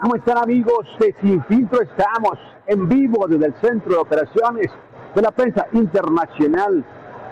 ¿Cómo están amigos de Sin Filtro? Estamos en vivo desde el Centro de Operaciones de la Prensa Internacional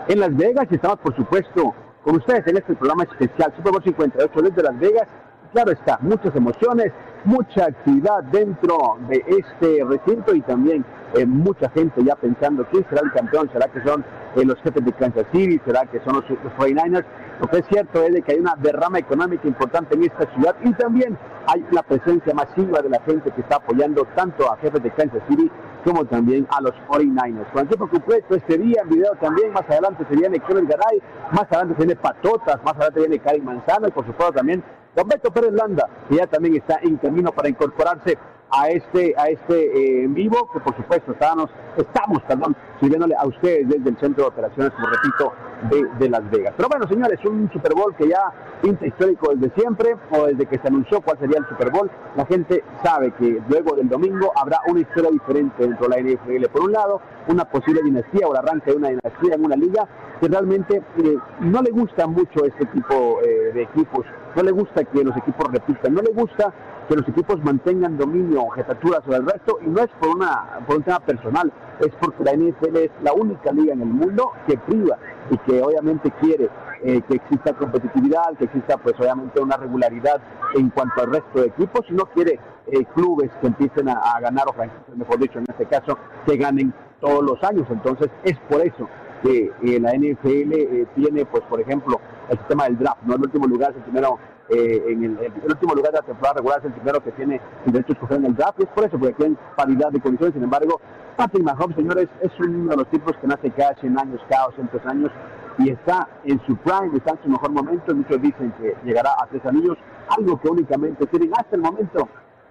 en Las Vegas estamos, por supuesto, con ustedes en este programa especial Super Bowl 58 desde Las Vegas. Claro está, muchas emociones, mucha actividad dentro de este recinto y también eh, mucha gente ya pensando quién será el campeón, será que son eh, los jefes de Kansas City, será que son los, los 49ers. Lo que es cierto es de que hay una derrama económica importante en esta ciudad y también hay la presencia masiva de la gente que está apoyando tanto a jefes de Kansas City como también a los 49ers. Con tiempo completo este día en video también, más adelante se viene Kevin Garay, más adelante se viene Patotas, más adelante viene Cari Manzano y por supuesto también Roberto Pérez Landa, que ya también está en camino para incorporarse a este a este eh, en vivo, que por supuesto estamos, perdón, sirviéndole a ustedes desde el centro de operaciones, como repito, de, de Las Vegas. Pero bueno, señores, un Super Bowl que ya pinta histórico desde siempre, o desde que se anunció cuál sería el Super Bowl, la gente sabe que luego del domingo habrá una historia diferente dentro de la NFL. Por un lado, una posible dinastía o el arranque de una dinastía en una liga que realmente eh, no le gusta mucho este tipo eh, de equipos, no le gusta que los equipos repitan, no le gusta que los equipos mantengan dominio o jetatura sobre el resto y no es por una por un tema personal, es porque la NFL es la única liga en el mundo que priva y que obviamente quiere eh, que exista competitividad, que exista pues obviamente una regularidad en cuanto al resto de equipos y no quiere eh, clubes que empiecen a, a ganar o franquicias, mejor dicho, en este caso, que ganen todos los años. Entonces es por eso que eh, la NFL eh, tiene, pues por ejemplo, el sistema del draft, ¿no? El último lugar es el primero, eh, en el, último lugar de la temporada regular es el primero que tiene el derecho a escoger en el draft, y es por eso, porque tienen paridad de condiciones, sin embargo, Patrick Mahomes, señores, es uno de los tipos que nace cada 100 años, cada 200 años, y está en su prime, está en su mejor momento, muchos dicen que llegará a tres anillos, algo que únicamente tienen hasta el momento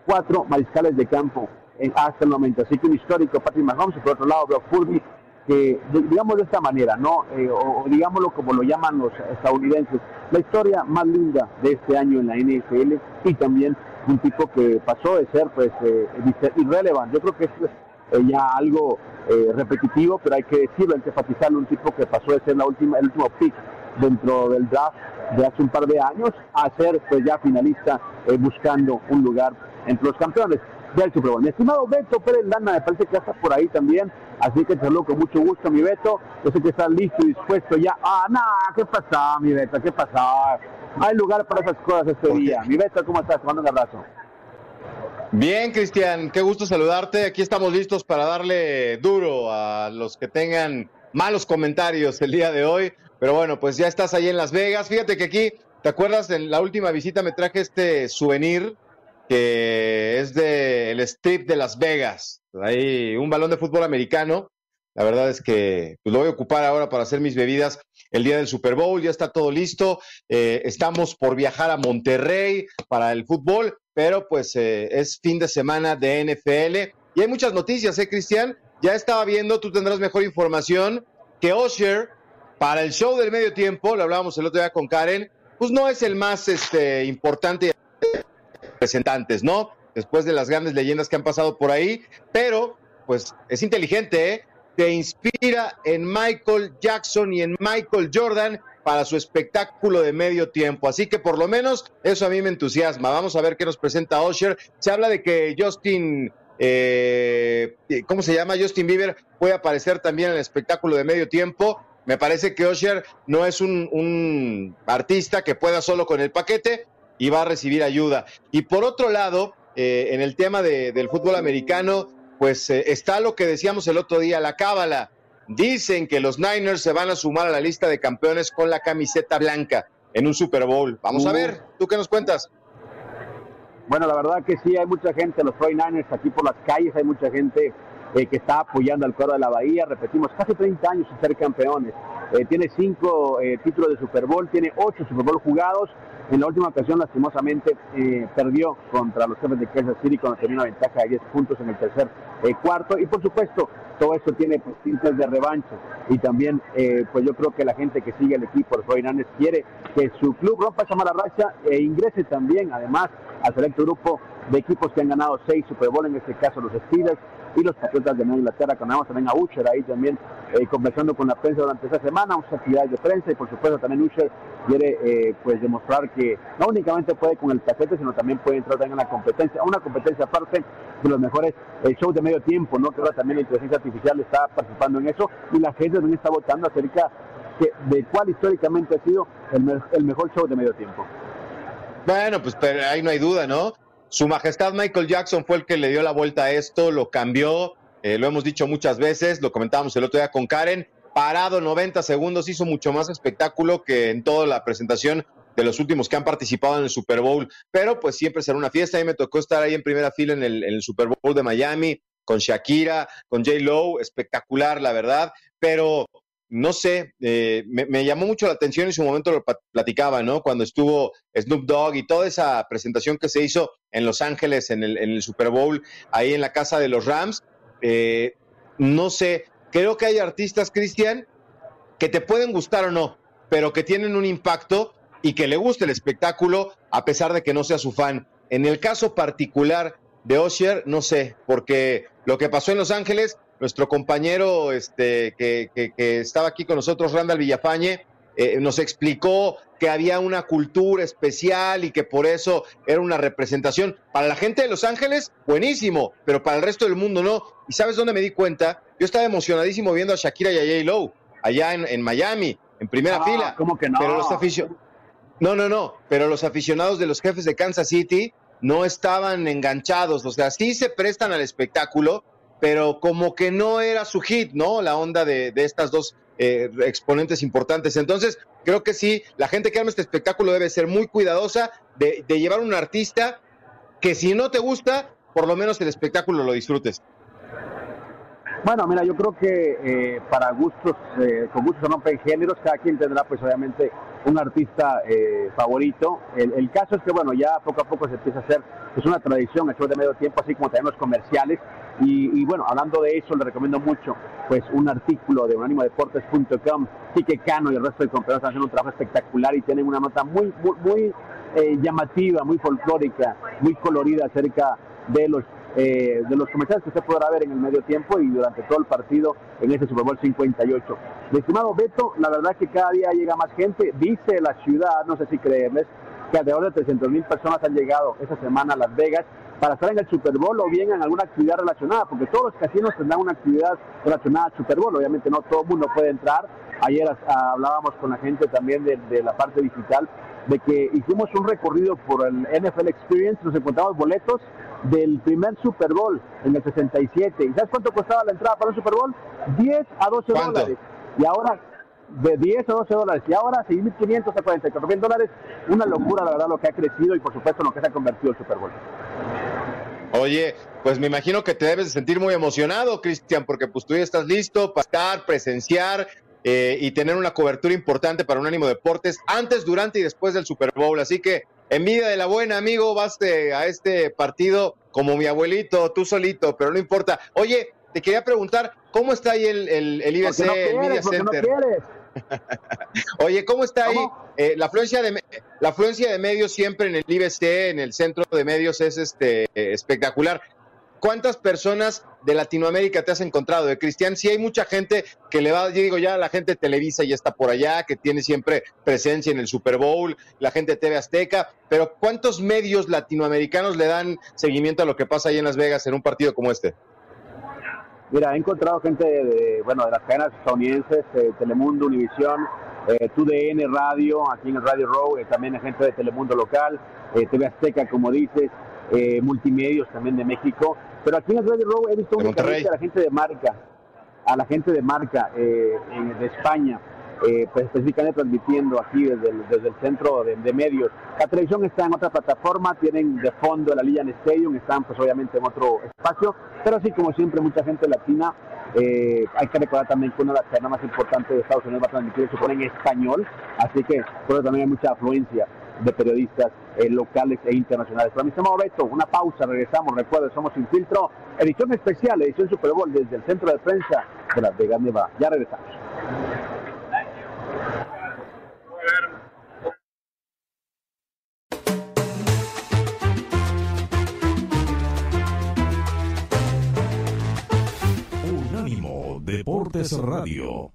cuatro mariscales de campo en, hasta el momento. Así que un histórico Patrick Mahomes y por otro lado Brock Purdy, que digamos de esta manera, ¿no? Eh, o, digámoslo como lo llaman los estadounidenses, la historia más linda de este año en la NFL y también un tipo que pasó de ser pues eh, irrelevante. Yo creo que es eh, ya algo eh, repetitivo, pero hay que decirlo, hay que enfatizarlo, un tipo que pasó de ser la última, el último pick dentro del draft de hace un par de años a ser pues ya finalista eh, buscando un lugar entre los campeones. del Super Bowl. Mi estimado Beto Pérez Lana, me parece que ya está por ahí también, así que te saludo con mucho gusto, mi Beto. Yo sé que estás listo y dispuesto ya. Ah, no, ¿qué pasa, mi Beto? ¿Qué pasa? Hay lugar para esas cosas este día. Mi Beto, ¿cómo estás? Te mando un abrazo. Bien, Cristian, qué gusto saludarte. Aquí estamos listos para darle duro a los que tengan malos comentarios el día de hoy. Pero bueno, pues ya estás ahí en Las Vegas. Fíjate que aquí, ¿te acuerdas? En la última visita me traje este souvenir que es del strip de Las Vegas. Hay un balón de fútbol americano. La verdad es que pues, lo voy a ocupar ahora para hacer mis bebidas el día del Super Bowl. Ya está todo listo. Eh, estamos por viajar a Monterrey para el fútbol, pero pues eh, es fin de semana de NFL. Y hay muchas noticias, ¿eh, Cristian? Ya estaba viendo, tú tendrás mejor información, que Osher, para el show del medio tiempo, lo hablábamos el otro día con Karen, pues no es el más este, importante representantes, ¿no? Después de las grandes leyendas que han pasado por ahí, pero pues es inteligente, ¿eh? Te inspira en Michael Jackson y en Michael Jordan para su espectáculo de medio tiempo. Así que por lo menos eso a mí me entusiasma. Vamos a ver qué nos presenta Osher. Se habla de que Justin, eh, ¿cómo se llama? Justin Bieber puede aparecer también en el espectáculo de medio tiempo. Me parece que Osher no es un, un artista que pueda solo con el paquete, y va a recibir ayuda. Y por otro lado, eh, en el tema de, del fútbol americano, pues eh, está lo que decíamos el otro día, la cábala. Dicen que los Niners se van a sumar a la lista de campeones con la camiseta blanca en un Super Bowl. Vamos a ver, ¿tú qué nos cuentas? Bueno, la verdad que sí, hay mucha gente, los 49ers aquí por las calles, hay mucha gente eh, que está apoyando al cuadro de la Bahía. Repetimos, casi 30 años sin ser campeones. Eh, tiene cinco eh, títulos de Super Bowl, tiene ocho Super Bowl jugados. En la última ocasión, lastimosamente, perdió contra los jefes de Kansas City cuando tenía una ventaja de 10 puntos en el tercer cuarto. Y por supuesto, todo esto tiene pues, tintes de revancha. Y también, pues yo creo que la gente que sigue el equipo, los 49ers, quiere que su club rompa esa mala racha e ingrese también, además, al selecto grupo de equipos que han ganado seis Super Bowl, en este caso los Steelers y los Patriotas de Nueva Inglaterra. Conocemos también a Usher ahí también eh, conversando con la prensa durante esta semana, muchas actividades de prensa y por supuesto también Usher quiere eh, pues demostrar que no únicamente puede con el paquete, sino también puede entrar también en la competencia, una competencia aparte de los mejores eh, shows de medio tiempo, ¿no? Que ahora también la inteligencia artificial está participando en eso y la gente también está votando acerca de cuál históricamente ha sido el, me- el mejor show de medio tiempo. Bueno, pues ahí no hay duda, ¿no? Su Majestad Michael Jackson fue el que le dio la vuelta a esto, lo cambió, eh, lo hemos dicho muchas veces, lo comentábamos el otro día con Karen, parado 90 segundos, hizo mucho más espectáculo que en toda la presentación de los últimos que han participado en el Super Bowl, pero pues siempre será una fiesta, a mí me tocó estar ahí en primera fila en el, en el Super Bowl de Miami, con Shakira, con J. Lowe, espectacular, la verdad, pero no sé, eh, me, llamó mucho la atención en su momento lo platicaba, ¿no? Cuando estuvo Snoop Dogg y toda esa presentación que se hizo en Los Ángeles en el, en el Super Bowl, ahí en la casa de los Rams. eh, no sé, creo que hay artistas, Cristian, que te pueden gustar o no, pero que tienen un impacto y que le guste el espectáculo a pesar de que no sea su fan. En el caso particular de Osher, no sé, porque lo que pasó en Los Ángeles, nuestro compañero este, que, que- que estaba aquí con nosotros, Randall Villafañe, eh, nos explicó que había una cultura especial y que por eso era una representación. Para la gente de Los Ángeles, buenísimo, pero para el resto del mundo no. ¿Y sabes dónde me di cuenta? Yo estaba emocionadísimo viendo a Shakira y a J. Lowe allá en, en Miami, en primera Ah, fila. ¿cómo que no? Pero los aficionados. No, no, no. Pero los aficionados de los jefes de Kansas City no estaban enganchados. O sea, sí se prestan al espectáculo, pero como que no era su hit, ¿no? La onda de, de estas dos eh, exponentes importantes. Entonces, creo que sí, la gente que arma este espectáculo debe ser muy cuidadosa de, de llevar un artista que si no te gusta, por lo menos el espectáculo lo disfrutes. Bueno, mira, yo creo que eh, para gustos, eh, con gustos rompen géneros, cada quien tendrá pues obviamente un artista eh, favorito. El, el caso es que bueno, ya poco a poco se empieza a hacer pues una tradición el show de medio tiempo, así como también los comerciales. Y, y, bueno, hablando de eso, le recomiendo mucho pues un artículo de unánimodeportes.com. Quique Cano y el resto de compañeros están haciendo un trabajo espectacular y tienen una nota muy, muy, muy eh, llamativa, muy folclórica, muy colorida acerca de los eh, de los comerciales que usted podrá ver en el medio tiempo y durante todo el partido en este Super Bowl 58. Mi estimado Beto, la verdad es que cada día llega más gente, dice la ciudad, no sé si creerles, que alrededor de 300 mil personas han llegado esta semana a Las Vegas para estar en el Super Bowl o bien en alguna actividad relacionada, porque todos los casinos tendrán una actividad relacionada al Super Bowl. Obviamente no todo el mundo puede entrar. Ayer ah, hablábamos con la gente también de, de la parte digital de que hicimos un recorrido por el NFL Experience, nos encontramos boletos del primer Super Bowl en el 67. ¿Y sabes cuánto costaba la entrada para el Super Bowl? 10 a 12 ¿Cuánto? dólares. Y ahora, de 10 a 12 dólares. Y ahora 6.500 a 44 mil dólares. Una locura, la verdad, lo que ha crecido y por supuesto lo que se ha convertido el Super Bowl. Oye, pues me imagino que te debes de sentir muy emocionado, Cristian, porque pues tú ya estás listo para estar, presenciar eh, y tener una cobertura importante para Unánimo Deportes antes, durante y después del Super Bowl. Así que envidia de la buena, amigo, vas a este partido como mi abuelito, tú solito, pero no importa. Oye, te quería preguntar, ¿cómo está ahí el, el, el IBC, el Media no Center? Oye, ¿cómo está ahí? Eh, la afluencia de la afluencia de medios siempre en el IBC, en el centro de medios es este eh, espectacular. ¿Cuántas personas de Latinoamérica te has encontrado? De Cristian, sí hay mucha gente que le va, yo digo ya, la gente Televisa ya está por allá, que tiene siempre presencia en el Super Bowl, la gente TV Azteca, pero ¿cuántos medios latinoamericanos le dan seguimiento a lo que pasa ahí en Las Vegas en un partido como este? Mira, he encontrado gente de, bueno, de las cadenas estadounidenses, eh, Telemundo, Univisión, eh, TUDN Radio, aquí en el Radio Row, eh, también hay gente de Telemundo local, eh, TV Azteca, como dices, eh, multimedios también de México. Pero aquí en el Radio Row he visto únicamente a la gente de marca, a la gente de marca eh, de España, eh, pues específicamente transmitiendo aquí desde el, desde el centro de, de medios. La televisión está en otra plataforma, tienen de fondo el Allianz Stadium, están pues obviamente en otro espacio, pero así como siempre mucha gente latina, eh, hay que recordar también que una de las cadenas más importantes de Estados Unidos va a transmitir, se pone en español, así que por eso también hay mucha afluencia de periodistas eh, locales e internacionales. Para mi estimado Beto, una pausa, regresamos, recuerden, somos Sin Filtro, edición especial, edición Super Bowl desde el centro de prensa de Las Vegas, Nevada. Ya regresamos. Unánimo Deportes Radio.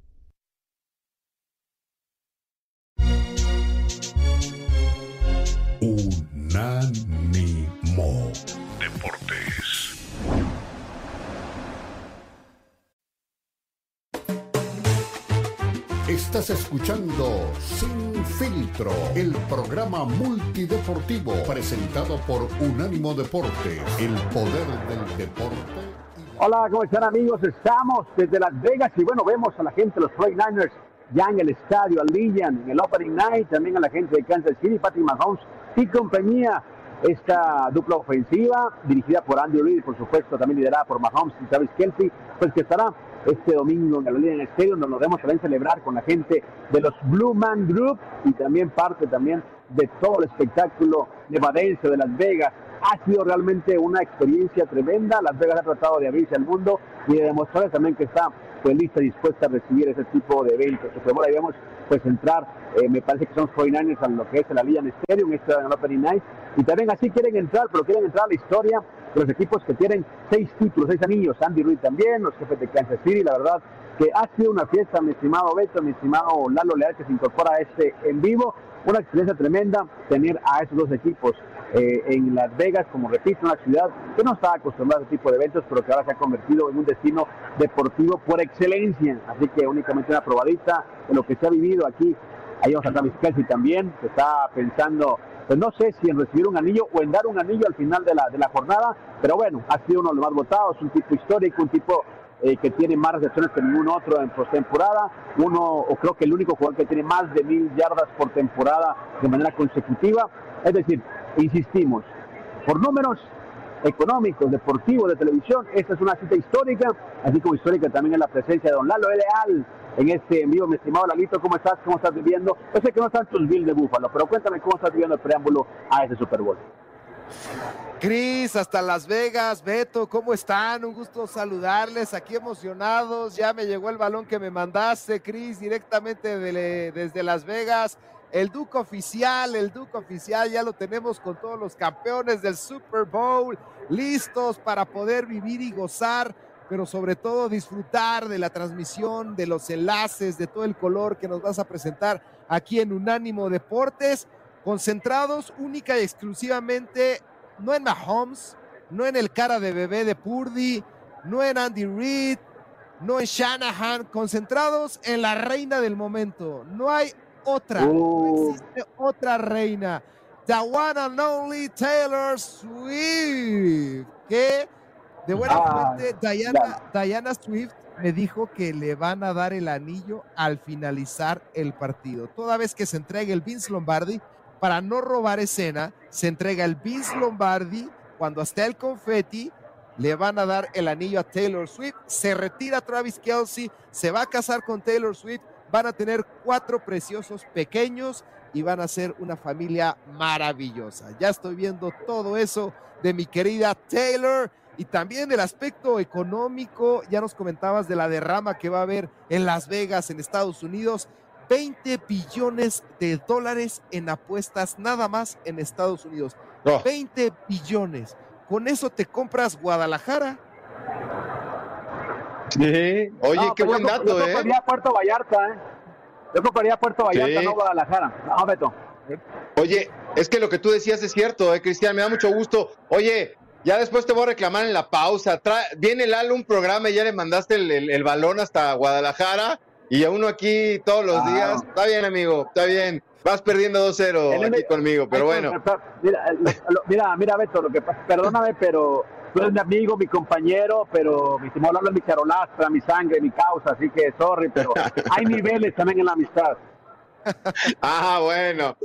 Unánimo Deportes. Estás escuchando Sin Filtro, el programa multideportivo presentado por Unánimo Deportes, el poder del deporte. Hola, ¿cómo están amigos? Estamos desde Las Vegas y bueno, vemos a la gente de los 49ers ya en el estadio, al Lillian, en el Opening Night, también a la gente de Kansas City, Patrick Mahomes y compañía. Esta dupla ofensiva, dirigida por Andy Reid, por supuesto, también liderada por Mahomes y Travis Kelsey, pues que estará este domingo en el Lillian Stadium, donde nos vemos también celebrar con la gente de los Blue Man Group y también parte también de todo el espectáculo nevadense de Las Vegas. Ha sido realmente una experiencia tremenda. Las Vegas ha tratado de abrirse al mundo y de demostrarles también que está pues, lista y dispuesta a recibir ese tipo de eventos. Ahí vemos pues entrar, eh, me parece que son 49ers a lo que es el Allianz Stadium, en el Opening Night, y también así quieren entrar, pero quieren entrar a la historia los equipos que tienen seis títulos, seis anillos, Andy Reid también, los jefes de Kansas City, la verdad que ha sido una fiesta, mi estimado Beto, mi estimado Lalo Leal, que se incorpora a este en vivo, una experiencia tremenda tener a esos dos equipos eh, en Las Vegas, como repito, una ciudad que no estaba acostumbrada a ese tipo de eventos, pero que ahora se ha convertido en un destino deportivo por excelencia. Así que únicamente una probadita de lo que se ha vivido aquí. Ahí vamos a Travis Kelsey también, que está pensando, pues no sé si en recibir un anillo o en dar un anillo al final de la, de la jornada, pero bueno, ha sido uno de los más votados, un tipo histórico, un tipo eh, que tiene más recepciones que ningún otro en postemporada, uno, o creo que el único jugador que tiene más de mil yardas por temporada de manera consecutiva. Es decir, insistimos, por números económicos, deportivos, de televisión, esta es una cita histórica, así como histórica también es la presencia de don Lalo Leal en este envío, mi estimado Lalito, ¿cómo estás? ¿Cómo estás viviendo? Yo sé que no están tus Bills de Búfalo, pero cuéntame cómo estás viviendo el preámbulo a ese Super Bowl. Cris, hasta Las Vegas, Beto, ¿cómo están? Un gusto saludarles, aquí emocionados. Ya me llegó el balón que me mandaste, Cris, directamente de- desde Las Vegas. El Duke oficial, el Duke oficial, ya lo tenemos con todos los campeones del Super Bowl, listos para poder vivir y gozar, pero sobre todo disfrutar de la transmisión, de los enlaces, de todo el color que nos vas a presentar aquí en Unánimo Deportes, concentrados única y exclusivamente no en Mahomes, no en el cara de bebé de Purdy, no en Andy Reid, no en Shanahan, concentrados en la reina del momento. No hay otra, no Uh. existe otra reina. The one and only Taylor Swift. Que de buena Ah, fuente, Diana, Diana Swift me dijo que le van a dar el anillo al finalizar el partido. Toda vez que se entregue el Vince Lombardi, para no robar escena, se entrega el Vince Lombardi cuando hasta el confetti le van a dar el anillo a Taylor Swift, se retira Travis Kelsey, se va a casar con Taylor Swift, van a tener cuatro preciosos pequeños y van a ser una familia maravillosa. Ya estoy viendo todo eso de mi querida Taylor y también del aspecto económico. Ya nos comentabas de la derrama que va a haber en Las Vegas, en Estados Unidos. 20 billones de dólares en apuestas nada más en Estados Unidos. Oh. 20 billones. Con eso te compras Guadalajara. Sí. Oye, No, qué pues buen yo, dato, yo ¿eh? compraría Puerto Vallarta, ¿eh? Yo compraría Puerto Vallarta, Sí. no Guadalajara. No, Beto. Oye, es que lo que tú decías es cierto, ¿eh, Cristian? Me da mucho gusto. Oye, ya después te voy a reclamar en la pausa. Tra- Viene Lalo un programa y ya le mandaste el, el- el balón hasta Guadalajara y a uno aquí todos los Ah. días. Está bien, amigo, está bien. Vas perdiendo 2-0 El aquí conmigo, pero bueno. Mira, lo- mira, mira, Beto, lo que pasa, perdóname, pero tú eres mi amigo, mi compañero, pero mi Lalo es mi charolastra, mi sangre, mi causa, así que sorry, pero hay niveles también en la amistad. Ah, bueno,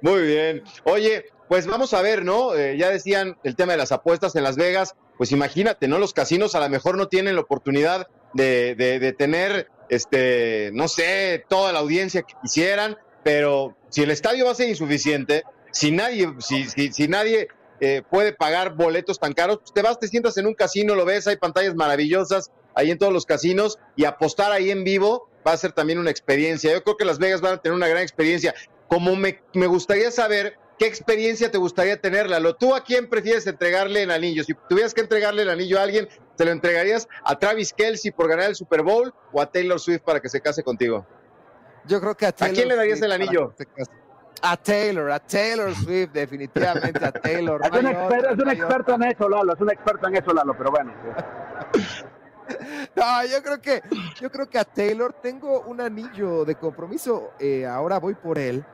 muy bien. Oye, pues vamos a ver, ¿no? Eh, ya decían el tema de las apuestas en Las Vegas, pues imagínate, ¿no? Los casinos a lo mejor no tienen la oportunidad de, de- de tener, este, no sé, toda la audiencia que quisieran, pero si el estadio va a ser insuficiente, si nadie, si, si, si nadie eh, puede pagar boletos tan caros, pues te vas, te sientas en un casino, lo ves, hay pantallas maravillosas ahí en todos los casinos y apostar ahí en vivo va a ser también una experiencia. Yo creo que Las Vegas van a tener una gran experiencia. Como me, me gustaría saber qué experiencia te gustaría tenerla. ¿Lo tú a quién prefieres entregarle el anillo? Si tuvieras que entregarle el anillo a alguien, ¿te lo entregarías a Travis Kelsey por ganar el Super Bowl o a Taylor Swift para que se case contigo? Yo creo que a Taylor quién le darías Swift el anillo? se. A Taylor, a Taylor Swift, definitivamente a Taylor. Es un, hay exper- otra, es un experto en eso, Lalo, es un experto en eso, Lalo, pero bueno. No, yo creo que, yo creo que a Taylor tengo un anillo de compromiso. eh, ahora voy por él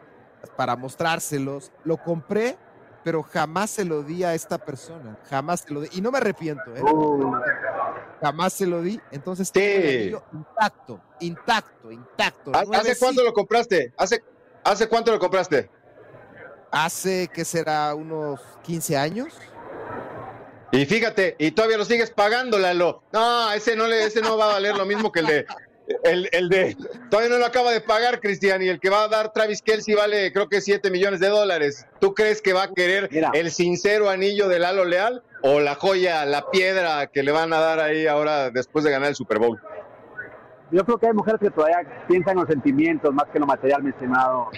para mostrárselos. Lo compré, pero jamás se lo di a esta persona. Jamás se lo di. Y no me arrepiento, ¿eh? Uh, Jamás se lo di. Entonces Sí. intacto, intacto, intacto. ¿Hace cuánto lo compraste? ¿Hace, ¿Hace cuánto lo compraste? Hace que será unos 15 años. Y fíjate, y todavía lo sigues pagando, Lalo. No, ese no le, ese no va a valer lo mismo que el de el, el de todavía no lo acaba de pagar, Cristian, y el que va a dar Travis Kelsey vale creo que 7 millones de dólares. ¿Tú crees que va a querer Mira. el sincero anillo de Lalo Leal o la joya, la piedra que le van a dar ahí ahora después de ganar el Super Bowl? Yo creo que hay mujeres que todavía piensan en los sentimientos más que en lo material, mi estimado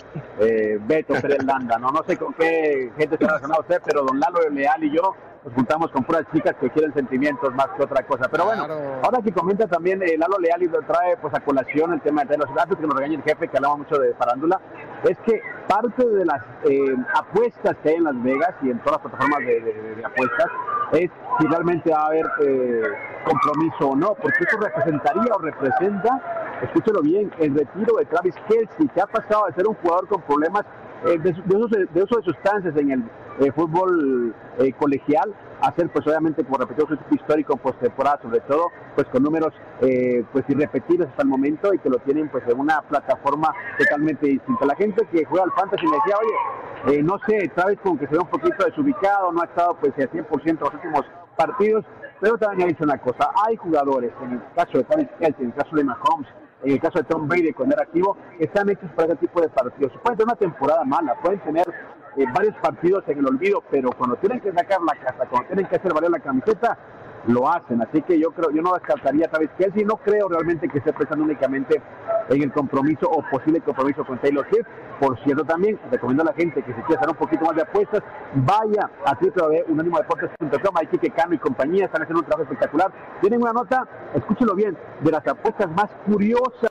eh, Beto Pérez Landa, ¿no? No sé con qué gente se ha relacionado usted, pero don Lalo Leal y yo nos juntamos con puras chicas que quieren sentimientos más que otra cosa. Pero bueno, Claro. ahora que comenta también eh, Lalo Leal y lo trae pues a colación el tema de los datos que nos regaña el jefe, que hablaba mucho de farándula, es que parte de las eh, apuestas que hay en Las Vegas y en todas las plataformas de, de- de apuestas es si realmente va a haber eh, compromiso o no, porque eso representaría o representa, escúchelo bien, el retiro de Travis Kelsey, que ha pasado de ser un jugador con problemas eh, de, uso, de, de uso de sustancias en el eh, fútbol eh, colegial, a ser pues obviamente como repetido su histórico en postemporada, sobre todo pues con números eh, pues irrepetibles hasta el momento y que lo tienen pues en una plataforma totalmente distinta. La gente que juega al fantasy me decía, oye, eh, no sé, Travis como que se ve un poquito desubicado, no ha estado pues al 100% los últimos partidos, pero también ha dicho una cosa, hay jugadores, en el caso de Travis en el caso de Mahomes, en el caso de Tom Brady cuando era activo, están hechos para ese tipo de partidos. Pueden tener una temporada mala, pueden tener eh, varios partidos en el olvido, pero cuando tienen que sacar la casa, cuando tienen que hacer valer la camiseta, lo hacen. Así que yo creo, yo no descartaría a Travis Kelsey, no creo realmente que esté pensando únicamente en el compromiso o posible compromiso con Taylor Swift. Por cierto, también recomiendo a la gente que si quiere hacer un poquito más de apuestas, vaya a www.unanimodeportes.com, hay Kike Cano y compañía, están haciendo un trabajo espectacular. Tienen una nota, escúchelo bien, de las apuestas más curiosas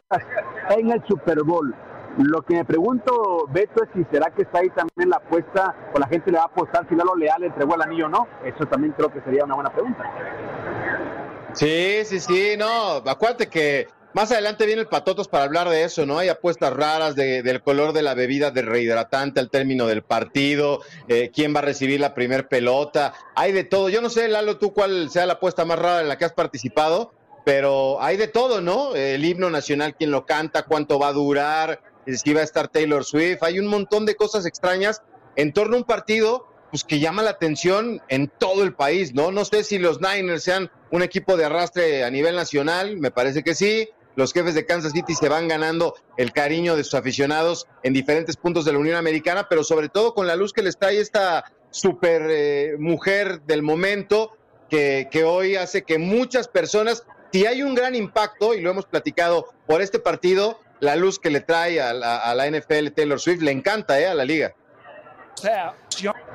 en el Super Bowl. Lo que me pregunto, Beto, es si será que está ahí también la apuesta, o la gente le va a apostar si Lalo Leal entregó el anillo o no. Eso también creo que sería una buena pregunta. Sí, sí, sí, no, acuérdate que más adelante viene el Patotos para hablar de eso, ¿no? Hay apuestas raras de, del color de la bebida de rehidratante al término del partido, eh, quién va a recibir la primer pelota, hay de todo. Yo no sé, Lalo, tú cuál sea la apuesta más rara en la que has participado, pero hay de todo, ¿no? El himno nacional, quién lo canta, cuánto va a durar, si va a estar Taylor Swift, hay un montón de cosas extrañas en torno a un partido pues que llama la atención en todo el país, ¿no? No sé si los Niners sean un equipo de arrastre a nivel nacional, me parece que sí. Los jefes de Kansas City se van ganando el cariño de sus aficionados en diferentes puntos de la Unión Americana, pero sobre todo con la luz que les trae esta super eh, mujer del momento que, que hoy hace que muchas personas, si hay un gran impacto, y lo hemos platicado por este partido, la luz que le trae a la, a la NFL Taylor Swift le encanta eh, a la liga.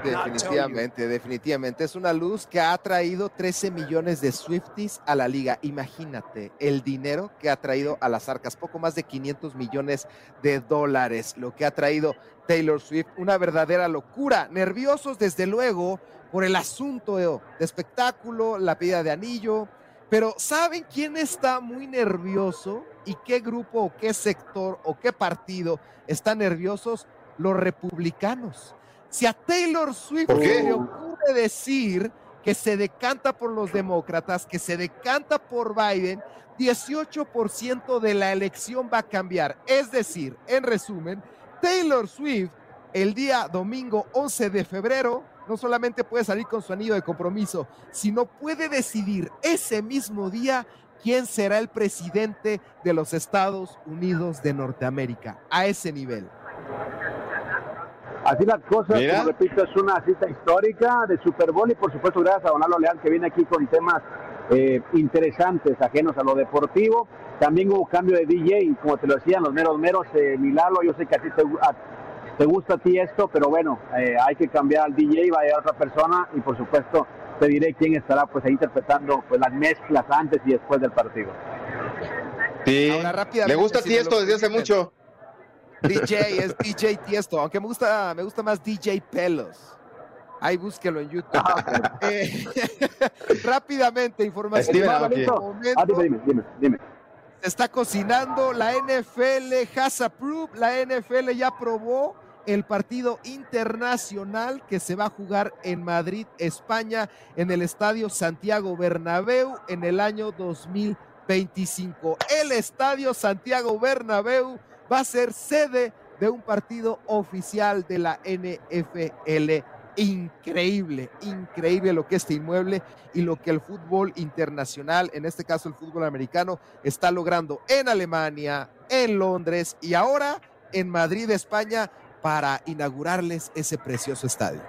Definitivamente, definitivamente. Es una luz que ha traído 13 millones de Swifties a la liga. Imagínate el dinero que ha traído a las arcas, poco más de 500 millones de dólares, lo que ha traído Taylor Swift, una verdadera locura. Nerviosos, desde luego, por el asunto de espectáculo, la pedida de anillo. Pero ¿saben quién está muy nervioso y qué grupo o qué sector o qué partido están nerviosos? Los republicanos. Si a Taylor Swift le ocurre decir que se decanta por los demócratas, que se decanta por Biden, 18% de la elección va a cambiar. Es decir, en resumen, Taylor Swift el día domingo 11 de febrero no solamente puede salir con su anillo de compromiso, sino puede decidir ese mismo día quién será el presidente de los Estados Unidos de Norteamérica. A ese nivel. Así las cosas, como repito, es una cita histórica de Super Bowl y por supuesto gracias a Donaldo Leal que viene aquí con temas eh, interesantes, ajenos a lo deportivo. También hubo cambio de DJ, como te lo decían los meros meros, eh, Milalo, yo sé que a ti te, a, te gusta a ti esto, pero bueno, eh, hay que cambiar al DJ, va a llegar otra persona y por supuesto te diré quién estará pues ahí interpretando pues las mezclas antes y después del partido. Sí, Ahora, le gusta a ti esto desde hace mucho. DJ es DJ Tiesto, aunque me gusta, me gusta más DJ Pelos. Ahí búsquelo en YouTube. Ah, eh, rápidamente, información. Ah, dime, dime, dime. Se está cocinando, la NFL has approved, la NFL ya aprobó el partido internacional que se va a jugar en Madrid, España, en el Estadio Santiago Bernabéu en el año 2025. El Estadio Santiago Bernabéu va a ser sede de un partido oficial de la NFL. Increíble, increíble lo que este inmueble y lo que el fútbol internacional, en este caso el fútbol americano, está logrando en Alemania, en Londres y ahora en Madrid, España, para inaugurarles ese precioso estadio.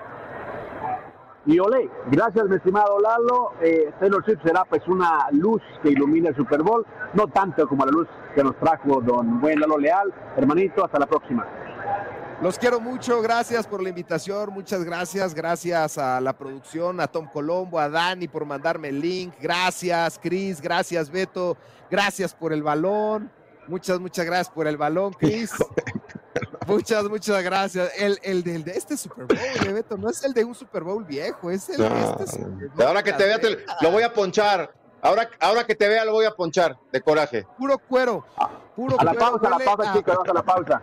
Y olé, gracias mi estimado Lalo. Eh, Taylor Swift será pues una luz que ilumina el Super Bowl, no tanto como la luz que nos trajo don buen Lalo Leal. Hermanito, hasta la próxima. Los quiero mucho, gracias por la invitación, muchas gracias, gracias a la producción, a Tom Colombo, a Dani por mandarme el link, gracias Cris, gracias Beto, gracias por el balón, muchas, muchas gracias por el balón, Cris. Muchas, muchas gracias. El, el del de este Super Bowl, de Beto, no es el de un Super Bowl viejo, es el de este Super Bowl. Ahora que te vea, te, lo voy a ponchar. Ahora, ahora que te vea, lo voy a ponchar de coraje. Puro cuero. Puro a la cuero, pausa, a la pausa, chicos, a la pausa.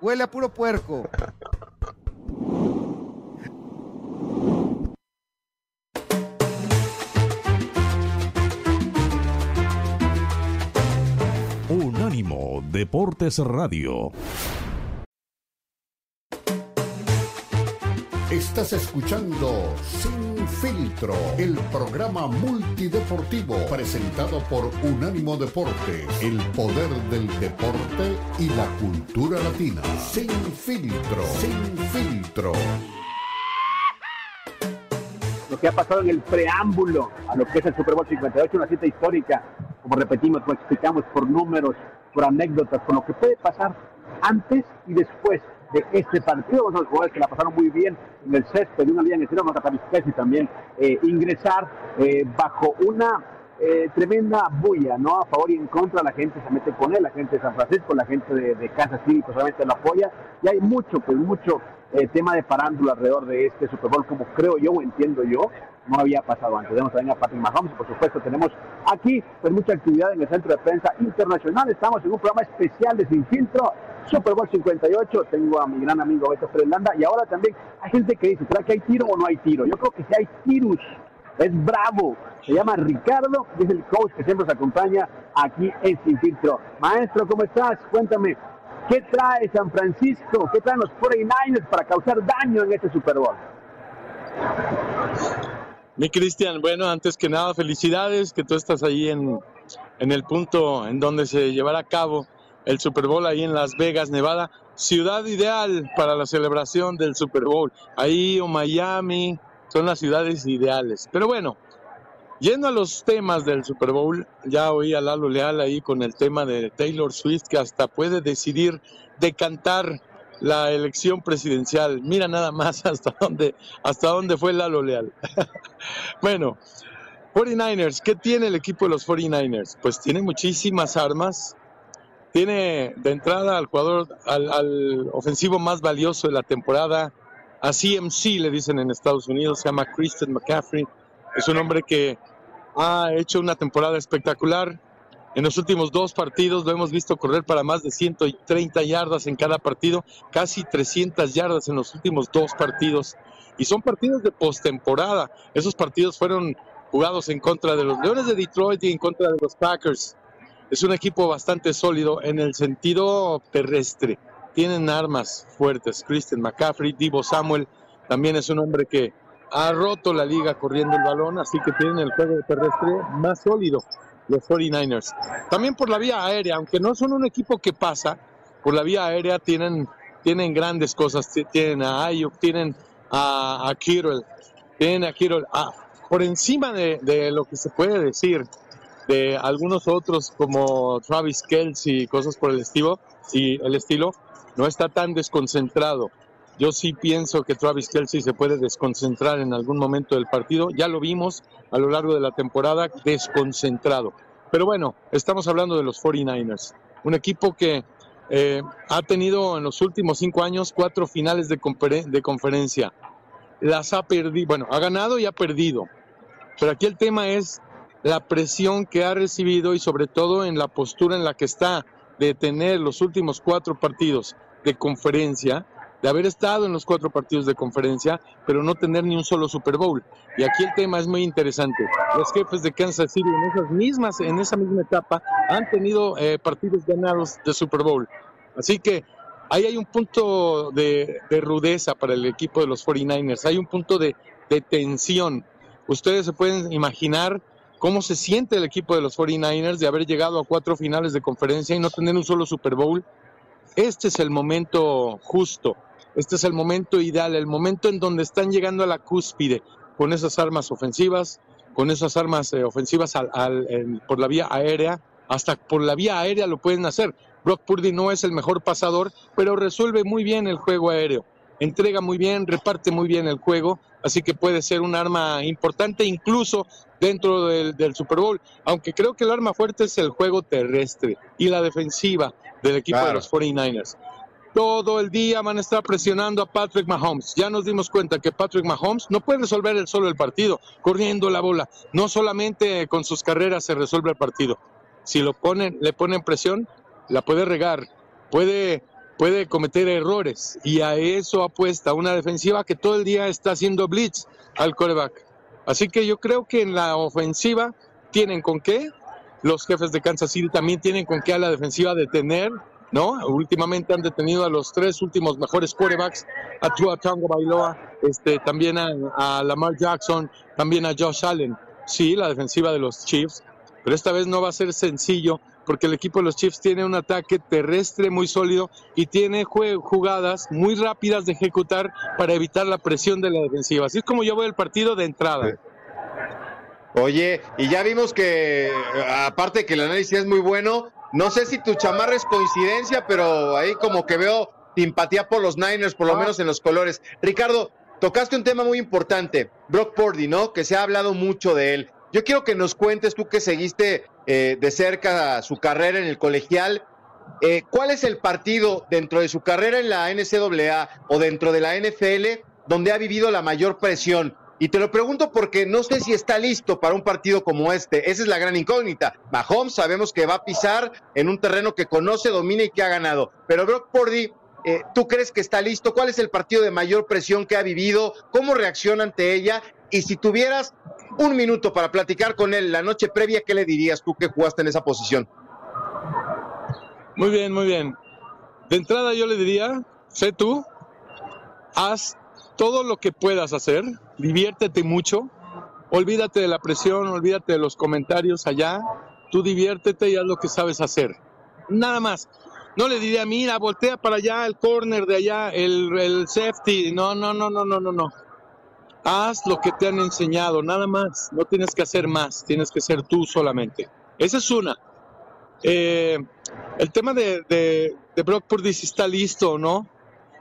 Huele a puro puerco. Unánimo Deportes Radio. Estás escuchando Sin Filtro, el programa multideportivo presentado por Unánimo Deportes, el poder del deporte y la cultura latina. Sin Filtro, Sin Filtro. Lo que ha pasado en el preámbulo a lo que es el Super Bowl 58, una cita histórica, como repetimos, como explicamos, por números, por anécdotas, por lo que puede pasar antes y después de este partido. Los jugadores que la pasaron muy bien en el césped de una liga en el a y también eh, ingresar eh, bajo una eh, tremenda bulla, ¿no? A favor y en contra, la gente se mete con él, la gente de San Francisco, la gente de, de Kansas City, obviamente lo apoya, y hay mucho, pues mucho eh, tema de parándula alrededor de este Super Bowl, como creo yo o entiendo yo, no había pasado antes. Tenemos también a Patrick Mahomes, por supuesto, tenemos aquí pues mucha actividad en el Centro de Prensa Internacional, estamos en un programa especial de Sin Filtro, Super Bowl 58, tengo a mi gran amigo Beto Landa y ahora también hay gente que dice, ¿será que hay tiro o no hay tiro? Yo creo que sí hay tirus, es bravo, se llama Ricardo, es el coach que siempre nos acompaña aquí en Sin Filtro. Maestro, ¿cómo estás? Cuéntame, ¿qué trae San Francisco? ¿Qué traen los 49ers para causar daño en este Super Bowl? Mi Cristian, bueno, antes que nada, felicidades que tú estás ahí en, en el punto en donde se llevará a cabo el Super Bowl ahí en Las Vegas, Nevada. Ciudad ideal para la celebración del Super Bowl. Ahí o Miami son las ciudades ideales. Pero bueno, yendo a los temas del Super Bowl, ya oí a Lalo Leal ahí con el tema de Taylor Swift que hasta puede decidir decantar la elección presidencial. Mira nada más hasta dónde, hasta dónde fue Lalo Leal. bueno, 49ers, ¿qué tiene el equipo de los 49ers? Pues tiene muchísimas armas. Tiene de entrada al jugador, al, al ofensivo más valioso de la temporada, a CMC le dicen en Estados Unidos, se llama Christian McCaffrey. Es un hombre que ha hecho una temporada espectacular. En los últimos dos partidos lo hemos visto correr para más de 130 yardas en cada partido, casi 300 yardas en los últimos dos partidos. Y son partidos de postemporada. Esos partidos fueron jugados en contra de los Leones de Detroit y en contra de los Packers. Es un equipo bastante sólido en el sentido terrestre. Tienen armas fuertes. Christian McCaffrey, Divo Samuel, también es un hombre que ha roto la liga corriendo el balón, así que tienen el juego terrestre más sólido los 49ers. También por la vía aérea, aunque no son un equipo que pasa, por la vía aérea tienen, tienen grandes cosas. Tienen a Ayuk, tienen a, a tienen a Kittle. Ah, por encima de, de, lo que se puede decir de algunos otros como Travis Kelsey y cosas por el estilo, y el estilo, no está tan desconcentrado. Yo sí pienso que Travis Kelsey se puede desconcentrar en algún momento del partido. Ya lo vimos a lo largo de la temporada desconcentrado. Pero bueno, estamos hablando de los 49ers. Un equipo que eh, ha tenido en los últimos cinco años cuatro finales de, de conferencia. Las ha perdido, bueno, ha ganado y ha perdido. Pero aquí el tema es la presión que ha recibido y sobre todo en la postura en la que está de tener los últimos cuatro partidos de conferencia, de haber estado en los cuatro partidos de conferencia, pero no tener ni un solo Super Bowl. Y aquí el tema es muy interesante. Los jefes de Kansas City en esas mismas, en esa misma etapa, han tenido eh, partidos ganados de Super Bowl. Así que ahí hay un punto de, de, rudeza para el equipo de los 49ers, hay un punto de, de tensión. Ustedes se pueden imaginar cómo se siente el equipo de los 49ers de haber llegado a cuatro finales de conferencia y no tener un solo Super Bowl. Este es el momento justo, este es el momento ideal, el momento en donde están llegando a la cúspide con esas armas ofensivas, con esas armas eh, ofensivas al, al, por la vía aérea, hasta por la vía aérea lo pueden hacer. Brock Purdy no es el mejor pasador, pero resuelve muy bien el juego aéreo, entrega muy bien, reparte muy bien el juego, así que puede ser un arma importante incluso dentro del, del, Super Bowl, aunque creo que el arma fuerte es el juego terrestre y la defensiva del equipo claro. de los 49ers. Todo el día van a estar presionando a Patrick Mahomes. Ya nos dimos cuenta que Patrick Mahomes no puede resolver el solo el partido, corriendo la bola. No solamente con sus carreras se resuelve el partido. Si lo ponen, le ponen presión, la puede regar, puede, puede cometer errores. Y a eso apuesta una defensiva que todo el día está haciendo blitz al coreback. Así que yo creo que en la ofensiva tienen con qué. Los jefes de Kansas City también tienen con qué a la defensiva detener ¿no? Últimamente han detenido a los tres últimos mejores quarterbacks, a Tua Tango Bailoa, este, también a, Lamar Jackson, también a Josh Allen. Sí, la defensiva de los Chiefs, pero esta vez no va a ser sencillo porque el equipo de los Chiefs tiene un ataque terrestre muy sólido y tiene jugadas muy rápidas de ejecutar para evitar la presión de la defensiva. Así es como yo veo el partido de entrada. Oye, y ya vimos que aparte que el análisis es muy bueno, no sé si tu chamarra es coincidencia, pero ahí como que veo simpatía por los Niners, por lo ah. menos en los colores. Ricardo, tocaste un tema muy importante, Brock Purdy, ¿no? Que se ha hablado mucho de él. Yo quiero que nos cuentes, tú que seguiste eh, de cerca su carrera en el colegial, eh, ¿cuál es el partido dentro de su carrera en la NCAA o dentro de la NFL donde ha vivido la mayor presión? Y te lo pregunto porque no sé si está listo para un partido como este. Esa es la gran incógnita. Mahomes sabemos que va a pisar en un terreno que conoce, domina y que ha ganado. Pero Brock Purdy, eh, ¿tú crees que está listo? ¿Cuál es el partido de mayor presión que ha vivido? ¿Cómo reacciona ante ella? Y si tuvieras un minuto para platicar con él la noche previa, ¿qué le dirías tú que jugaste en esa posición? Muy bien, muy bien. De entrada yo le diría, sé tú, haz todo lo que puedas hacer, diviértete mucho, olvídate de la presión, olvídate de los comentarios allá, tú diviértete y haz lo que sabes hacer. Nada más. No le diría, mira, voltea para allá, el corner de allá, el, safety. No, no, no, no, no, no, no. Haz lo que te han enseñado, nada más. No tienes que hacer más, tienes que ser tú solamente. Esa es una. Eh, el tema de, de, de Brock Purdy si está listo o no.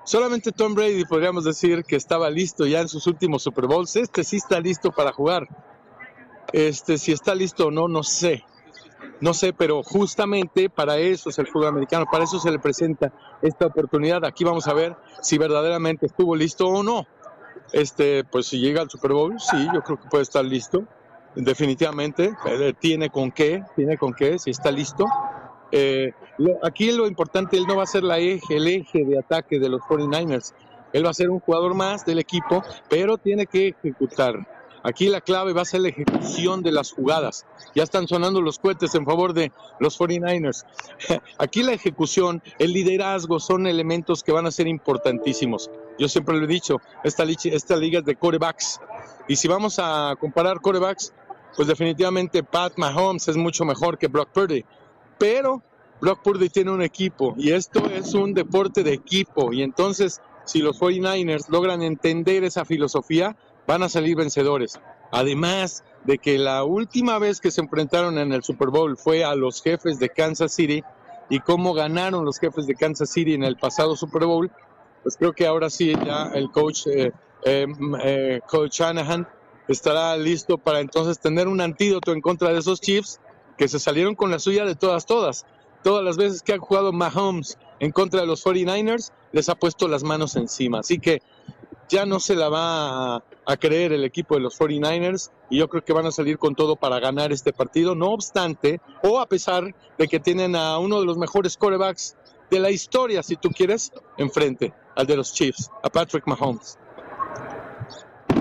Solamente Tom Brady podríamos decir que estaba listo ya en sus últimos Super Bowls. Este sí está listo para jugar. Este, si está listo o no, no sé. No sé, pero justamente para eso es el fútbol americano, para eso se le presenta esta oportunidad. Aquí vamos a ver si verdaderamente estuvo listo o no. Este, pues si llega al Super Bowl, sí, yo creo que puede estar listo. Definitivamente, eh, tiene con qué, tiene con qué, si está listo. Eh, aquí lo importante, él no va a ser la eje, el eje de ataque de los 49ers. Él va a ser un jugador más del equipo, pero tiene que ejecutar. Aquí la clave va a ser la ejecución de las jugadas. Ya están sonando los cohetes en favor de los 49ers. Aquí la ejecución, el liderazgo son elementos que van a ser importantísimos. Yo siempre lo he dicho, esta, esta liga es de corebacks. Y si vamos a comparar corebacks, pues definitivamente Pat Mahomes es mucho mejor que Brock Purdy. Pero Brock Purdy tiene un equipo y esto es un deporte de equipo. Y entonces, si los 49ers logran entender esa filosofía, van a salir vencedores. Además de que la última vez que se enfrentaron en el Super Bowl fue a los jefes de Kansas City y cómo ganaron los jefes de Kansas City en el pasado Super Bowl, pues creo que ahora sí ya el coach, eh, eh, eh, coach Shanahan estará listo para entonces tener un antídoto en contra de esos Chiefs que se salieron con la suya de todas, todas. Todas las veces que han jugado Mahomes en contra de los 49ers, les ha puesto las manos encima. Así que ya no se la va a, creer el equipo de los 49ers y yo creo que van a salir con todo para ganar este partido. No obstante, o a pesar de que tienen a uno de los mejores quarterbacks de la historia, si tú quieres, enfrente, al de los Chiefs, a Patrick Mahomes.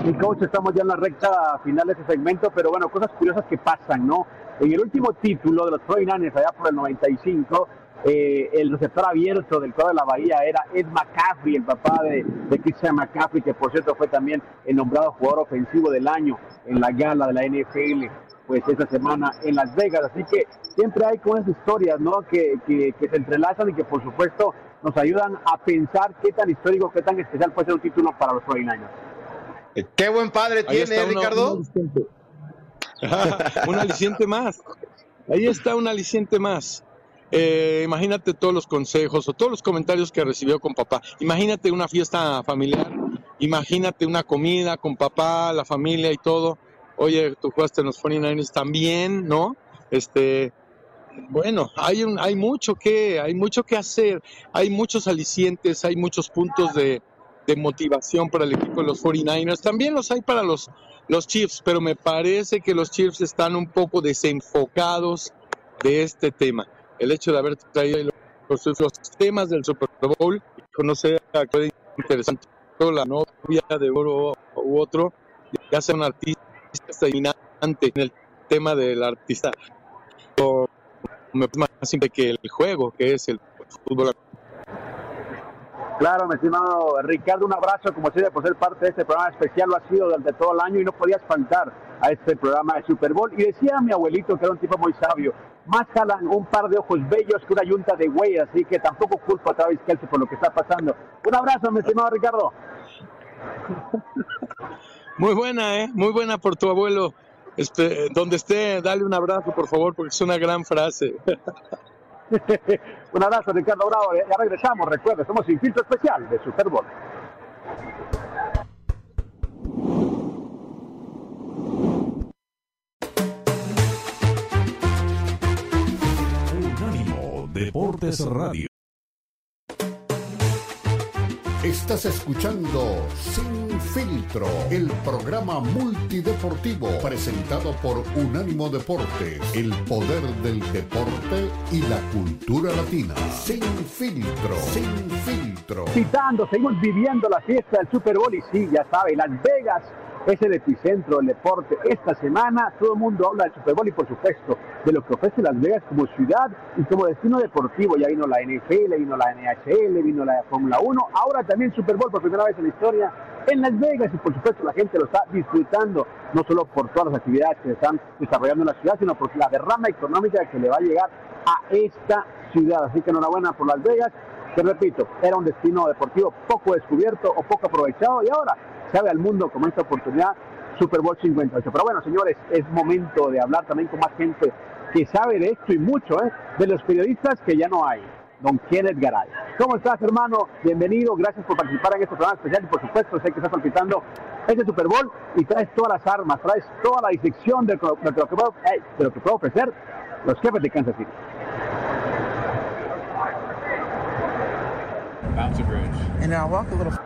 Mi coach, estamos ya en la recta final de este segmento, pero bueno, cosas curiosas que pasan, ¿no? En el último título de los 49ers, allá por el 95, eh, el receptor abierto del cuadro de la Bahía era Ed McCaffrey, el papá de, de Christian McCaffrey, que por cierto fue también el nombrado jugador ofensivo del año en la gala de la NFL, pues esta semana en Las Vegas. Así que siempre hay con esas historias, ¿no? Que, que, que, se entrelazan y que por supuesto nos ayudan a pensar qué tan histórico, qué tan especial puede ser un título para los 49ers. Qué buen padre Ahí tiene, una, Ricardo. Un aliciente. un aliciente más. Ahí está un aliciente más. Eh, imagínate todos los consejos o todos los comentarios que recibió con papá. Imagínate una fiesta familiar, imagínate una comida con papá, la familia y todo. Oye, tú jugaste en los 49ers también, ¿no? Este, bueno, hay un, hay mucho que, hay mucho que hacer, hay muchos alicientes, hay muchos puntos de, de motivación para el equipo de los 49ers. También los hay para los, los Chiefs, pero me parece que los Chiefs están un poco desenfocados de este tema el hecho de haber traído los, los temas del Super Bowl, conocer a puede interesante la novia de oro u otro, ya sea un artista dominante en el tema del artista, o me más simple que el juego, que es el fútbol. Claro, mi estimado Ricardo, un abrazo, como siempre, por ser parte de este programa especial, lo ha sido durante todo el año y no podías faltar a este programa de Super Bowl. Y decía mi abuelito, que era un tipo muy sabio, más jalan un par de ojos bellos que una yunta de güey, así que tampoco culpo a Travis Kelsey por lo que está pasando. Un abrazo, mi estimado Ricardo. Muy buena, ¿eh? Muy buena por tu abuelo. Este, donde esté, dale un abrazo, por favor, porque es una gran frase. Un abrazo, Ricardo Bravo. Eh, ya regresamos, recuerda, somos sin filtro especial de Super Bowl. Unánimo Deportes Radio. Estás escuchando Sin Filtro, el programa multideportivo presentado por Unánimo Deportes, el poder del deporte y la cultura latina. Sin Filtro, Sin Filtro. Citando, seguimos viviendo la fiesta del Super Bowl y sí, ya sabe, Las Vegas es el epicentro del deporte. Esta semana todo el mundo habla del Super Bowl y por supuesto de lo que ofrece Las Vegas como ciudad y como destino deportivo. Ya vino la NFL, vino la NHL, vino la Fórmula 1, ahora también Super Bowl por primera vez en la historia en Las Vegas y por supuesto la gente lo está disfrutando no solo por todas las actividades que están desarrollando en la ciudad, sino por la derrama económica que le va a llegar a esta ciudad. Así que enhorabuena por Las Vegas. Te repito, era un destino deportivo poco descubierto o poco aprovechado y ahora sabe al mundo como esta oportunidad Super Bowl 58. Pero bueno, señores, es momento de hablar también con más gente que sabe de esto y mucho, ¿eh? de los periodistas que ya no hay. Don Kenneth Garay. ¿Cómo estás, hermano? Bienvenido, gracias por participar en este programa especial y por supuesto sé que estás palpitando este Super Bowl y traes todas las armas, traes toda la disección de lo, de lo que, puedo, eh, de lo que puedo ofrecer los jefes de Kansas City. And I walk a little.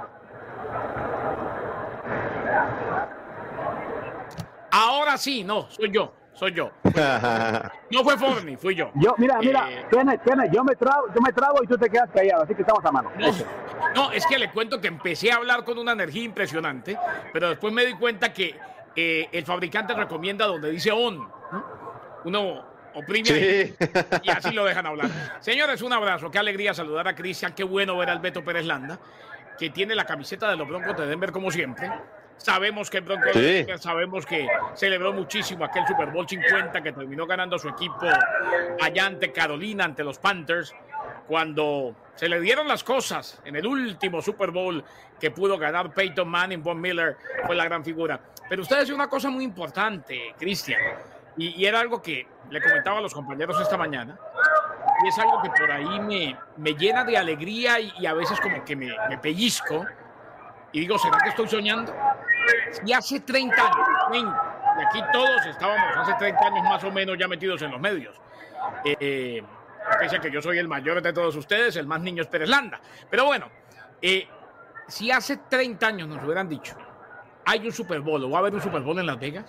Ahora sí, no, soy yo, soy yo. No fue Forni, fui yo. Yo, mira, mira, Eh, Kenneth, Kenneth, yo me trabo, yo me trabo y tú te quedas callado, así que estamos a mano. No, no, es que le cuento que empecé a hablar con una energía impresionante, pero después me di cuenta que eh, el fabricante recomienda donde dice on. ¿no? Uno oprime Sí. y así lo dejan hablar. Señores, un abrazo. Qué alegría saludar a Cristian. Qué bueno ver al Beto Pérez Landa, que tiene la camiseta de los Broncos de Denver como siempre. Sabemos que el Bronco de Sí. Sabemos que celebró muchísimo aquel Super Bowl 50 que terminó ganando su equipo allá ante Carolina, ante los Panthers, cuando se le dieron las cosas en el último Super Bowl que pudo ganar Peyton Manning, Von Miller fue la gran figura. Pero usted decía una cosa muy importante, Cristian, y, y era algo que le comentaba a los compañeros esta mañana, y es algo que por ahí me, me llena de alegría y, y a veces como que me, me pellizco, y digo, ¿será que estoy soñando? Y hace 30 años, 30, y aquí todos estábamos hace 30 años más o menos ya metidos en los medios. Eh, pese a que yo soy el mayor de todos ustedes, el más niño es Pérez Landa. Pero bueno, eh, si hace 30 años nos hubieran dicho, hay un Super Bowl o va a haber un Super Bowl en Las Vegas,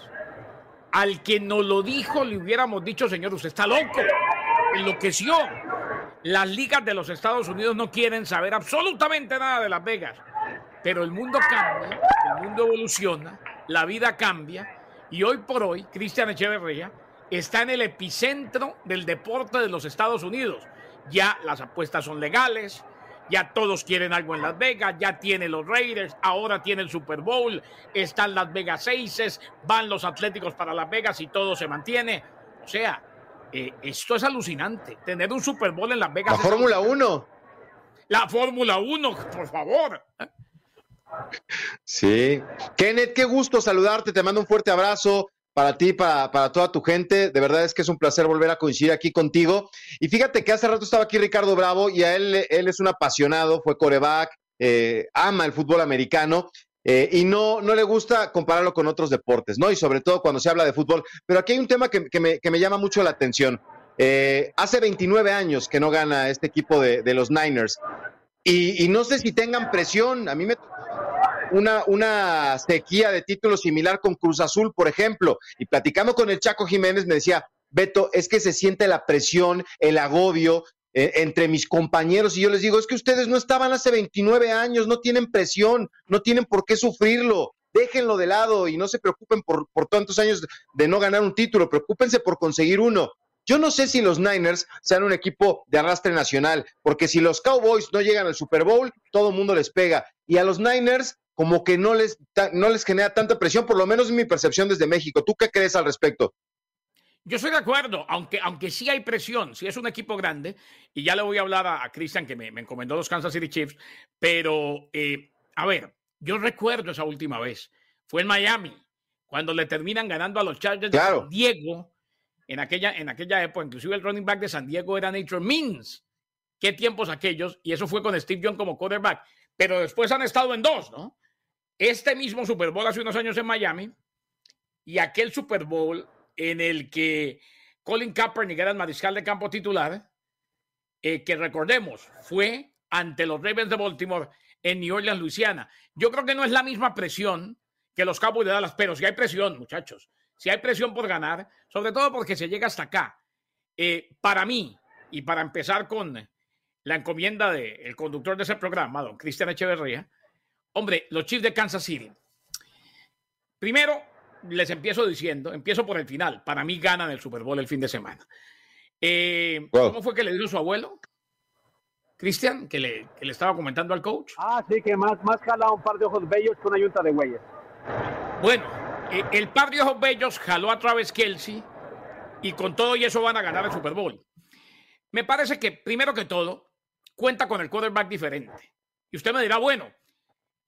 al que nos lo dijo le hubiéramos dicho, señor, usted está loco, enloqueció. Las ligas de los Estados Unidos no quieren saber absolutamente nada de Las Vegas. Pero el mundo cambia, el mundo evoluciona, la vida cambia y hoy por hoy Cristian Echeverría está en el epicentro del deporte de los Estados Unidos. Ya las apuestas son legales, ya todos quieren algo en Las Vegas, ya tiene los Raiders, ahora tiene el Super Bowl, están Las Vegas Aces, van los Atléticos para Las Vegas y todo se mantiene. O sea, eh, esto es alucinante. Tener un Super Bowl en Las Vegas. La Fórmula alucinante. 1. La Fórmula 1, por favor. Sí. Kenneth, qué gusto saludarte. Te mando un fuerte abrazo para ti, para, para toda tu gente. De verdad es que es un placer volver a coincidir aquí contigo. Y fíjate que hace rato estaba aquí Ricardo Bravo y a él, él es un apasionado, fue coreback, eh, ama el fútbol americano. eh, y no, no le gusta compararlo con otros deportes, ¿no? Y sobre todo cuando se habla de fútbol. Pero aquí hay un tema que, que me, que me llama mucho la atención. Eh, hace 29 años que no gana este equipo de, de los Niners. Y, no sé si tengan presión. A mí me tocó una, una sequía de títulos similar con Cruz Azul, por ejemplo. Y platicando con el Chaco Jiménez me decía, Beto, es que se siente la presión, el agobio eh, entre mis compañeros. Y yo les digo, es que ustedes no estaban hace 29 años, no tienen presión, no tienen por qué sufrirlo. Déjenlo de lado y no se preocupen por, por tantos años de, de no ganar un título, preocúpense por conseguir uno. Yo no sé si los Niners sean un equipo de arrastre nacional, porque si los Cowboys no llegan al Super Bowl, todo el mundo les pega. Y a los Niners como que no les, no les genera tanta presión, por lo menos es mi percepción desde México. ¿Tú qué crees al respecto? Yo estoy de acuerdo, aunque, aunque sí hay presión, sí es un equipo grande, y ya le voy a hablar a, a Cristian que me, me encomendó los Kansas City Chiefs, pero eh, a ver, yo recuerdo esa última vez, fue en Miami, cuando le terminan ganando a los Chargers de Claro. San Diego, en aquella, en aquella época, inclusive el running back de San Diego era Nature Means. Qué tiempos aquellos, y eso fue con Steve Young como quarterback, pero después han estado en dos, ¿no? Este mismo Super Bowl hace unos años en Miami, y aquel Super Bowl en el que Colin Kaepernick era el mariscal de campo titular eh, que recordemos, fue ante los Ravens de Baltimore en New Orleans, Luisiana. Yo creo que no es la misma presión que los Cowboys de Dallas, pero si hay presión, muchachos, si hay presión por ganar, sobre todo porque se llega hasta acá. Eh, para mí, y para empezar con la encomienda del conductor de ese programa, don Cristian Echeverría, hombre, los Chiefs de Kansas City. Primero, les empiezo diciendo, empiezo por el final, para mí ganan el Super Bowl el fin de semana. Eh, Wow. ¿Cómo fue que le dijo su abuelo? Cristian, que le, que le estaba comentando al coach. Ah, sí, que más, más jala un par de ojos bellos que una yunta de güeyes. Bueno, eh, el par de ojos bellos jaló a Travis Kelsey y con todo y eso van a ganar el Super Bowl. Me parece que, primero que todo, cuenta con el quarterback diferente. Y usted me dirá, bueno,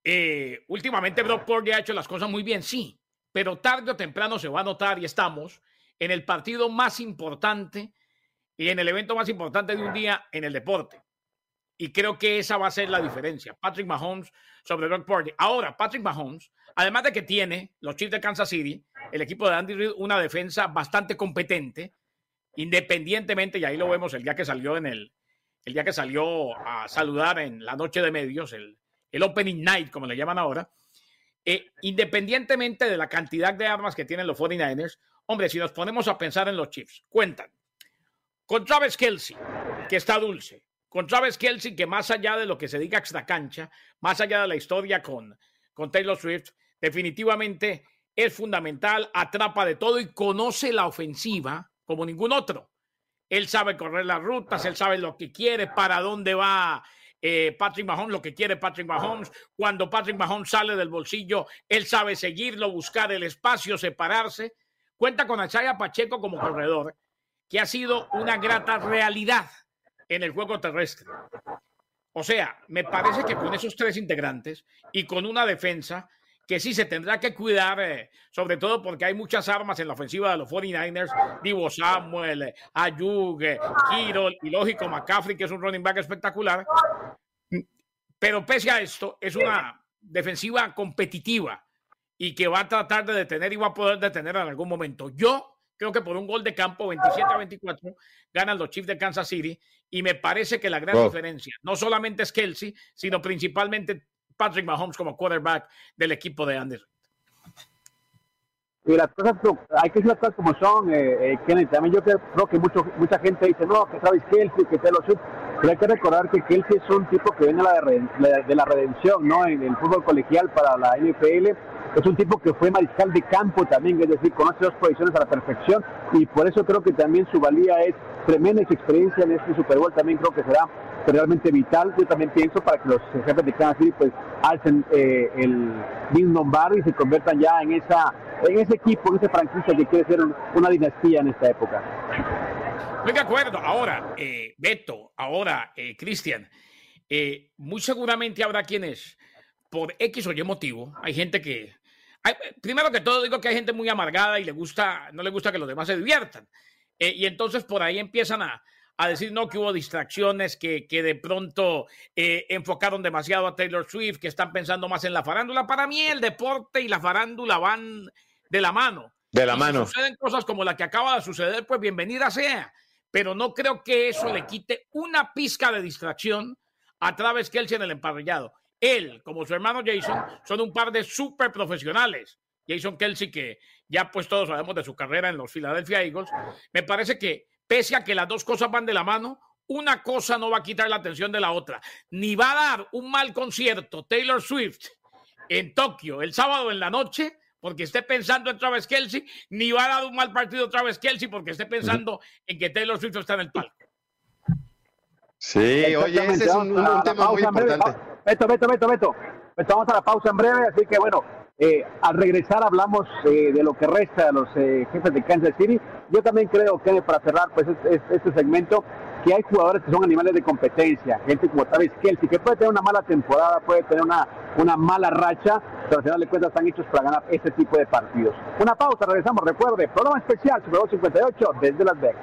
eh, últimamente Brock Purdy ha hecho las cosas muy bien, sí, pero tarde o temprano se va a notar y estamos en el partido más importante y en el evento más importante de un día en el deporte. Y creo que esa va a ser la diferencia. Patrick Mahomes sobre Brock Purdy. Ahora, Patrick Mahomes, además de que tiene los Chiefs de Kansas City, el equipo de Andy Reid, una defensa bastante competente, independientemente, y ahí lo vemos el día que salió en el, el día que salió a saludar en la noche de medios, el, el Opening Night, como le llaman ahora, eh, independientemente de la cantidad de armas que tienen los 49ers, hombre, si nos ponemos a pensar en los Chiefs, cuentan con Travis Kelsey, que está dulce, con Travis Kelsey, que más allá de lo que se diga extra cancha, más allá de la historia con, con Taylor Swift, definitivamente es fundamental, atrapa de todo y conoce la ofensiva como ningún otro. Él sabe correr las rutas, él sabe lo que quiere, para dónde va eh, Patrick Mahomes, lo que quiere Patrick Mahomes. Cuando Patrick Mahomes sale del bolsillo, él sabe seguirlo, buscar el espacio, separarse. Cuenta con Isaiah Pacheco como corredor, que ha sido una grata realidad en el juego terrestre. O sea, me parece que con esos tres integrantes y con una defensa que sí se tendrá que cuidar, eh, sobre todo porque hay muchas armas en la ofensiva de los 49ers, Divo Samuel, eh, Ayuk, eh, Kirol y lógico McCaffrey, que es un running back espectacular. Pero pese a esto, es una defensiva competitiva y que va a tratar de detener y va a poder detener en algún momento. Yo creo que por un gol de campo, 27 a 24, ganan los Chiefs de Kansas City y me parece que la gran Wow. diferencia no solamente es Kelsey, sino principalmente Patrick Mahomes como quarterback del equipo de Andy. Y las cosas, co- hay que decir las cosas como son, eh, eh, Kenneth. También yo creo que mucho, mucha gente dice, no, que Travis Kelsey, que Taylor Swift. Pero hay que recordar que Kelsey es un tipo que viene de la redención, ¿no? En el fútbol colegial para la NFL. Es un tipo que fue mariscal de campo también, es decir, conoce dos posiciones a la perfección. Y por eso creo que también su valía es tremenda experiencia en este Super Bowl también creo que será realmente vital. Yo también pienso para que los jefes de Kansas City pues alcen eh, el Bill Lombardi y se conviertan ya en esa en ese equipo, en esa franquicia que quiere ser un- una dinastía en esta época. Estoy de acuerdo. Ahora, eh, Beto, ahora, eh, Cristian, eh, muy seguramente habrá quienes, por X o Y motivo, hay gente que. hay- primero que todo, digo que hay gente muy amargada y le gusta, no le gusta que los demás se diviertan. Eh, y entonces por ahí empiezan a, a decir no, que hubo distracciones, que, que de pronto eh, enfocaron demasiado a Taylor Swift, que están pensando más en la farándula. Para mí, el deporte y la farándula van de la mano. De la Y si mano. suceden cosas como la que acaba de suceder, pues bienvenida sea. Pero no creo que eso le quite una pizca de distracción a Travis Kelsey en el emparrillado. Él, como su hermano Jason, son un par de súper profesionales. Jason Kelsey, que ya pues todos sabemos de su carrera en los Philadelphia Eagles, me parece que pese a que las dos cosas van de la mano, una cosa no va a quitar la atención de la otra. Ni va a dar un mal concierto Taylor Swift en Tokio el sábado en la noche porque esté pensando en Travis Kelsey, ni va a dar un mal partido Travis Kelsey porque esté pensando en que Taylor Swift está en el palco. Sí, oye, ese es un, tema muy importante. Beto, Beto, Beto, Beto. Beto, vamos a la pausa en breve, así que bueno, eh, al regresar hablamos eh, de lo que resta de los eh, jefes de Kansas City. Yo también creo que para cerrar pues es- es- este segmento, que hay jugadores que son animales de competencia, gente como Travis Kelsey, que puede tener una mala temporada, puede tener una, una mala racha, pero al final de cuentas están hechos para ganar este tipo de partidos. Una pausa, regresamos, recuerde, programa especial Super Bowl 58 desde Las Vegas.